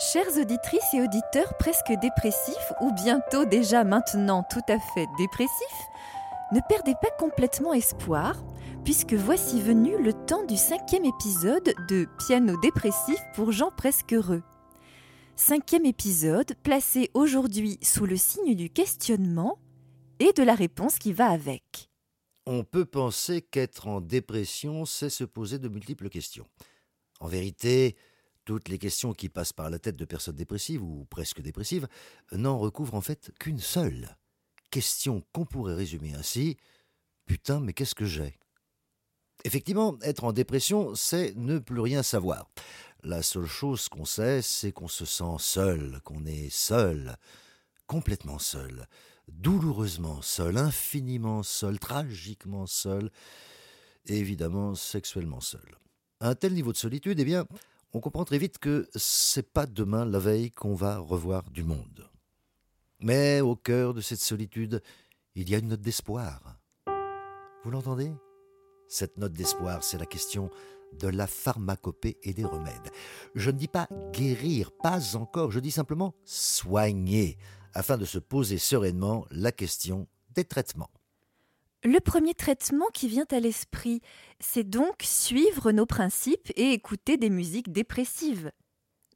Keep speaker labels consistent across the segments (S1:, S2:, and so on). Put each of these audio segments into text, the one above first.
S1: Chères auditrices et auditeurs presque dépressifs, ou bientôt déjà maintenant tout à fait dépressifs, ne perdez pas complètement espoir, puisque voici venu le temps du cinquième épisode de Piano dépressif pour gens presque heureux. Cinquième épisode placé aujourd'hui sous le signe du questionnement et de la réponse qui va avec.
S2: On peut penser qu'être en dépression, c'est se poser de multiples questions. En vérité, toutes les questions qui passent par la tête de personnes dépressives ou presque dépressives n'en recouvrent en fait qu'une seule. Question qu'on pourrait résumer ainsi Putain, mais qu'est-ce que j'ai? Effectivement, être en dépression, c'est ne plus rien savoir. La seule chose qu'on sait, c'est qu'on se sent seul, qu'on est seul, complètement seul, douloureusement seul, infiniment seul, tragiquement seul, évidemment sexuellement seul. Un tel niveau de solitude, eh bien, on comprend très vite que c'est pas demain la veille qu'on va revoir du monde. Mais au cœur de cette solitude, il y a une note d'espoir. Vous l'entendez? Cette note d'espoir, c'est la question de la pharmacopée et des remèdes. Je ne dis pas guérir, pas encore, je dis simplement soigner, afin de se poser sereinement la question des traitements.
S1: Le premier traitement qui vient à l'esprit, c'est donc suivre nos principes et écouter des musiques dépressives.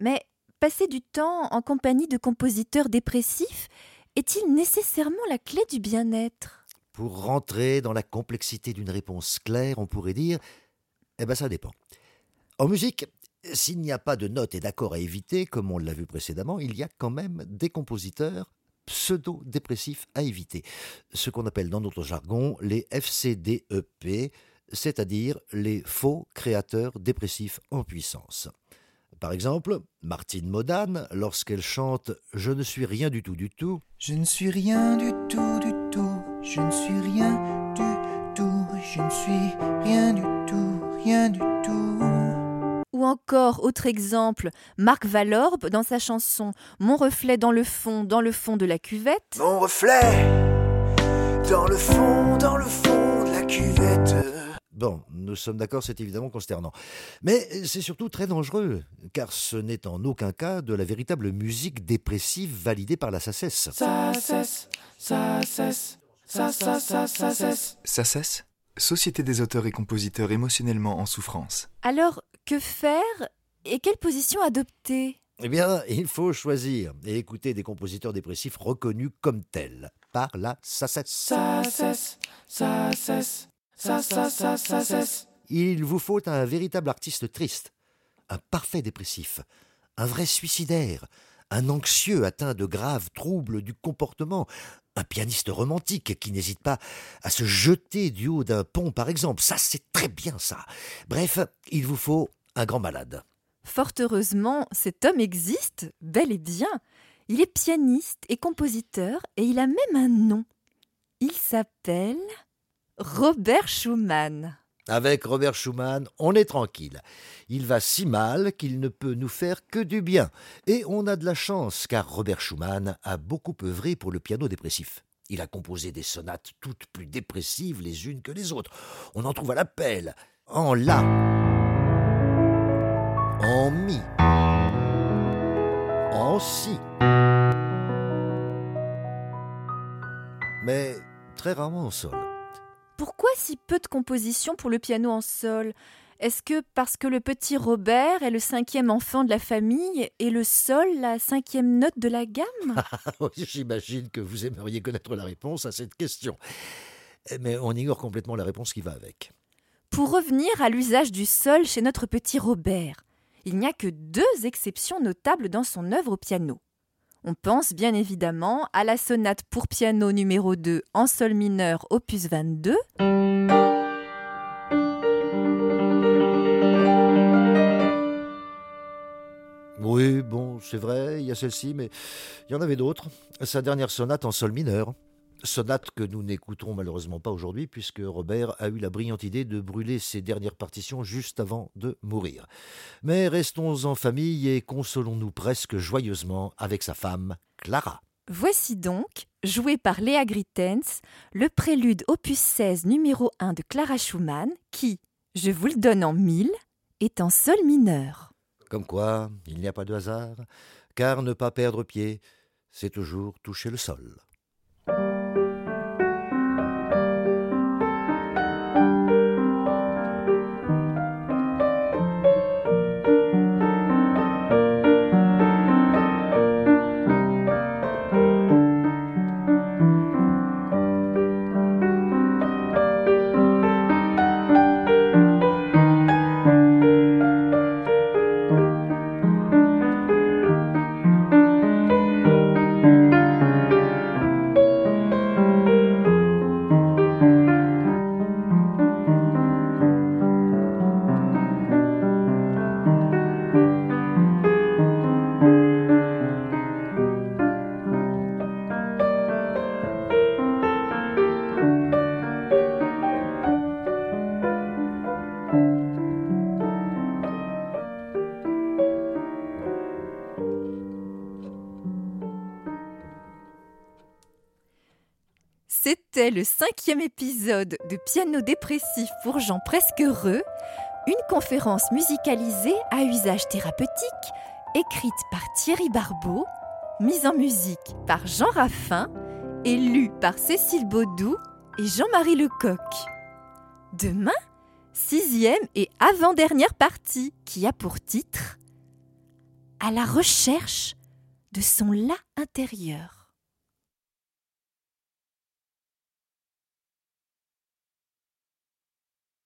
S1: Mais passer du temps en compagnie de compositeurs dépressifs est-il nécessairement la clé du bien-être?
S2: Pour rentrer dans la complexité d'une réponse claire, on pourrait dire Eh bien, ça dépend. En musique, s'il n'y a pas de notes et d'accords à éviter, comme on l'a vu précédemment, il y a quand même des compositeurs pseudo-dépressifs à éviter, ce qu'on appelle dans notre jargon les FCDEP, c'est-à-dire les faux créateurs dépressifs en puissance. Par exemple, Martine Modane, lorsqu'elle chante Je ne suis rien du tout du tout.
S3: Je ne suis rien du tout du tout, je ne suis rien du tout, je ne suis rien du tout, rien du tout.
S1: Ou encore, autre exemple, Marc Valorbe dans sa chanson Mon reflet dans le fond, dans le fond de la cuvette.
S3: Mon reflet dans le fond, dans le fond de la cuvette.
S2: Bon, nous sommes d'accord, c'est évidemment consternant. Mais c'est surtout très dangereux, car ce n'est en aucun cas de la véritable musique dépressive validée par la SACES.
S3: Ça cesse, ça cesse, ça, ça, ça, ça cesse.
S4: Ça cesse Société des auteurs et compositeurs émotionnellement en souffrance.
S1: Alors, que faire et quelle position adopter?
S2: Eh bien, il faut choisir et écouter des compositeurs dépressifs reconnus comme tels par la SACES.
S3: Ça cesse, ça cesse, ça, ça, ça, ça cesse.
S2: Il vous faut un véritable artiste triste, un parfait dépressif, un vrai suicidaire, un anxieux atteint de graves troubles du comportement, un pianiste romantique qui n'hésite pas à se jeter du haut d'un pont, par exemple. Ça, c'est très bien ça. Bref, il vous faut un grand malade.
S1: Fort heureusement, cet homme existe, bel et bien. Il est pianiste et compositeur et il a même un nom. Il s'appelle Robert Schumann.
S2: Avec Robert Schumann, on est tranquille. Il va si mal qu'il ne peut nous faire que du bien. Et on a de la chance, car Robert Schumann a beaucoup œuvré pour le piano dépressif. Il a composé des sonates toutes plus dépressives les unes que les autres. On en trouve à l'appel, en La, en Mi, en Si. Mais très rarement en Sol.
S1: Pourquoi si peu de compositions pour le piano en sol? Est-ce que parce que le petit Robert est le cinquième enfant de la famille et le sol la cinquième note de la gamme?
S2: J'imagine que vous aimeriez connaître la réponse à cette question. Mais on ignore complètement la réponse qui va avec.
S1: Pour revenir à l'usage du sol chez notre petit Robert, il n'y a que deux exceptions notables dans son œuvre au piano. On pense bien évidemment à la sonate pour piano numéro 2 en sol mineur opus 22.
S2: Oui, bon, c'est vrai, il y a celle-ci, mais il y en avait d'autres. Sa dernière sonate en sol mineur. Sonate que nous n'écouterons malheureusement pas aujourd'hui, puisque Robert a eu la brillante idée de brûler ses dernières partitions juste avant de mourir. Mais restons en famille et consolons-nous presque joyeusement avec sa femme, Clara.
S1: Voici donc, joué par Léa Gritens, le prélude opus 16 numéro 1 de Clara Schumann, qui, je vous le donne en mille, est en sol mineur.
S2: Comme quoi, il n'y a pas de hasard, car ne pas perdre pied, c'est toujours toucher le sol.
S1: C'était le cinquième épisode de Piano dépressif pour gens presque heureux, une conférence musicalisée à usage thérapeutique, écrite par Thierry Barbeau, mise en musique par Jean Raffin et lue par Cécile Baudou et Jean-Marie Lecoq. Demain, sixième et avant-dernière partie qui a pour titre À la recherche de son là intérieur.